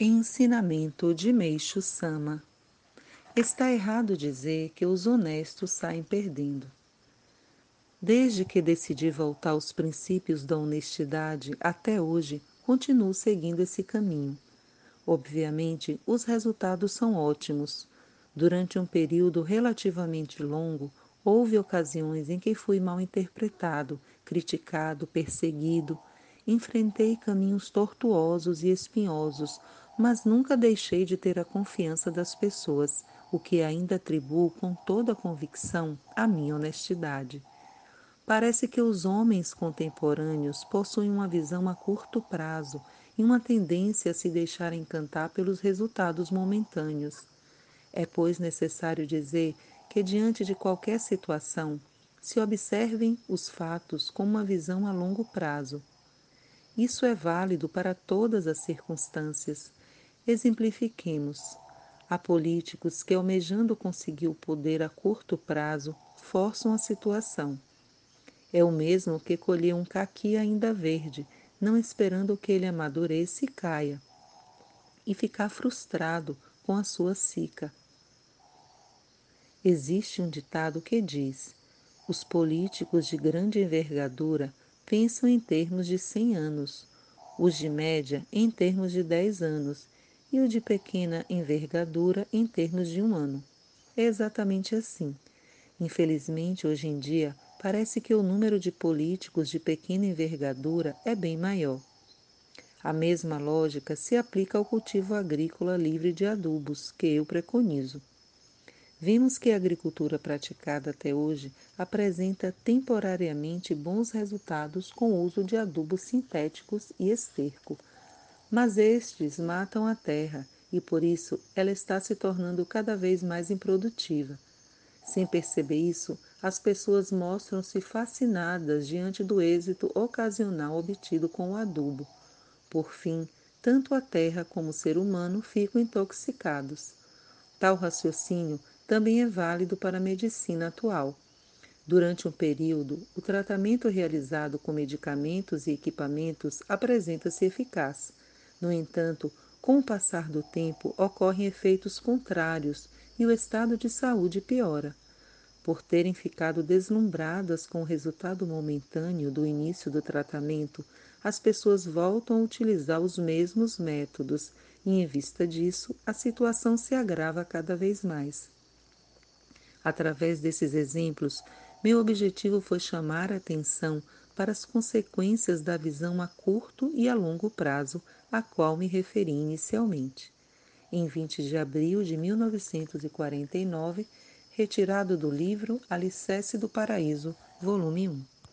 Ensinamento de Meixo Sama Está errado dizer que os honestos saem perdendo. Desde que decidi voltar aos princípios da honestidade até hoje, continuo seguindo esse caminho. Obviamente, os resultados são ótimos. Durante um período relativamente longo, houve ocasiões em que fui mal interpretado, criticado, perseguido. Enfrentei caminhos tortuosos e espinhosos, mas nunca deixei de ter a confiança das pessoas, o que ainda atribuo com toda a convicção à minha honestidade. Parece que os homens contemporâneos possuem uma visão a curto prazo e uma tendência a se deixar encantar pelos resultados momentâneos. É, pois, necessário dizer que, diante de qualquer situação, se observem os fatos com uma visão a longo prazo. Isso é válido para todas as circunstâncias Exemplifiquemos. Há políticos que, almejando conseguir o poder a curto prazo, forçam a situação. É o mesmo que colher um caqui ainda verde, não esperando que ele amadureça e caia, e ficar frustrado com a sua sica. Existe um ditado que diz: os políticos de grande envergadura pensam em termos de 100 anos, os de média em termos de 10 anos e o de pequena envergadura em termos de um ano. É exatamente assim. Infelizmente, hoje em dia, parece que o número de políticos de pequena envergadura é bem maior. A mesma lógica se aplica ao cultivo agrícola livre de adubos, que eu preconizo. Vimos que a agricultura praticada até hoje apresenta temporariamente bons resultados com o uso de adubos sintéticos e esterco, mas estes matam a terra e por isso ela está se tornando cada vez mais improdutiva. Sem perceber isso, as pessoas mostram-se fascinadas diante do êxito ocasional obtido com o adubo. Por fim, tanto a terra como o ser humano ficam intoxicados. Tal raciocínio também é válido para a medicina atual. Durante um período, o tratamento realizado com medicamentos e equipamentos apresenta-se eficaz no entanto, com o passar do tempo ocorrem efeitos contrários e o estado de saúde piora. Por terem ficado deslumbradas com o resultado momentâneo do início do tratamento, as pessoas voltam a utilizar os mesmos métodos e, em vista disso, a situação se agrava cada vez mais. Através desses exemplos, meu objetivo foi chamar a atenção para as consequências da visão a curto e a longo prazo a qual me referi inicialmente. Em 20 de abril de 1949, retirado do livro Alicerce do Paraíso, volume 1.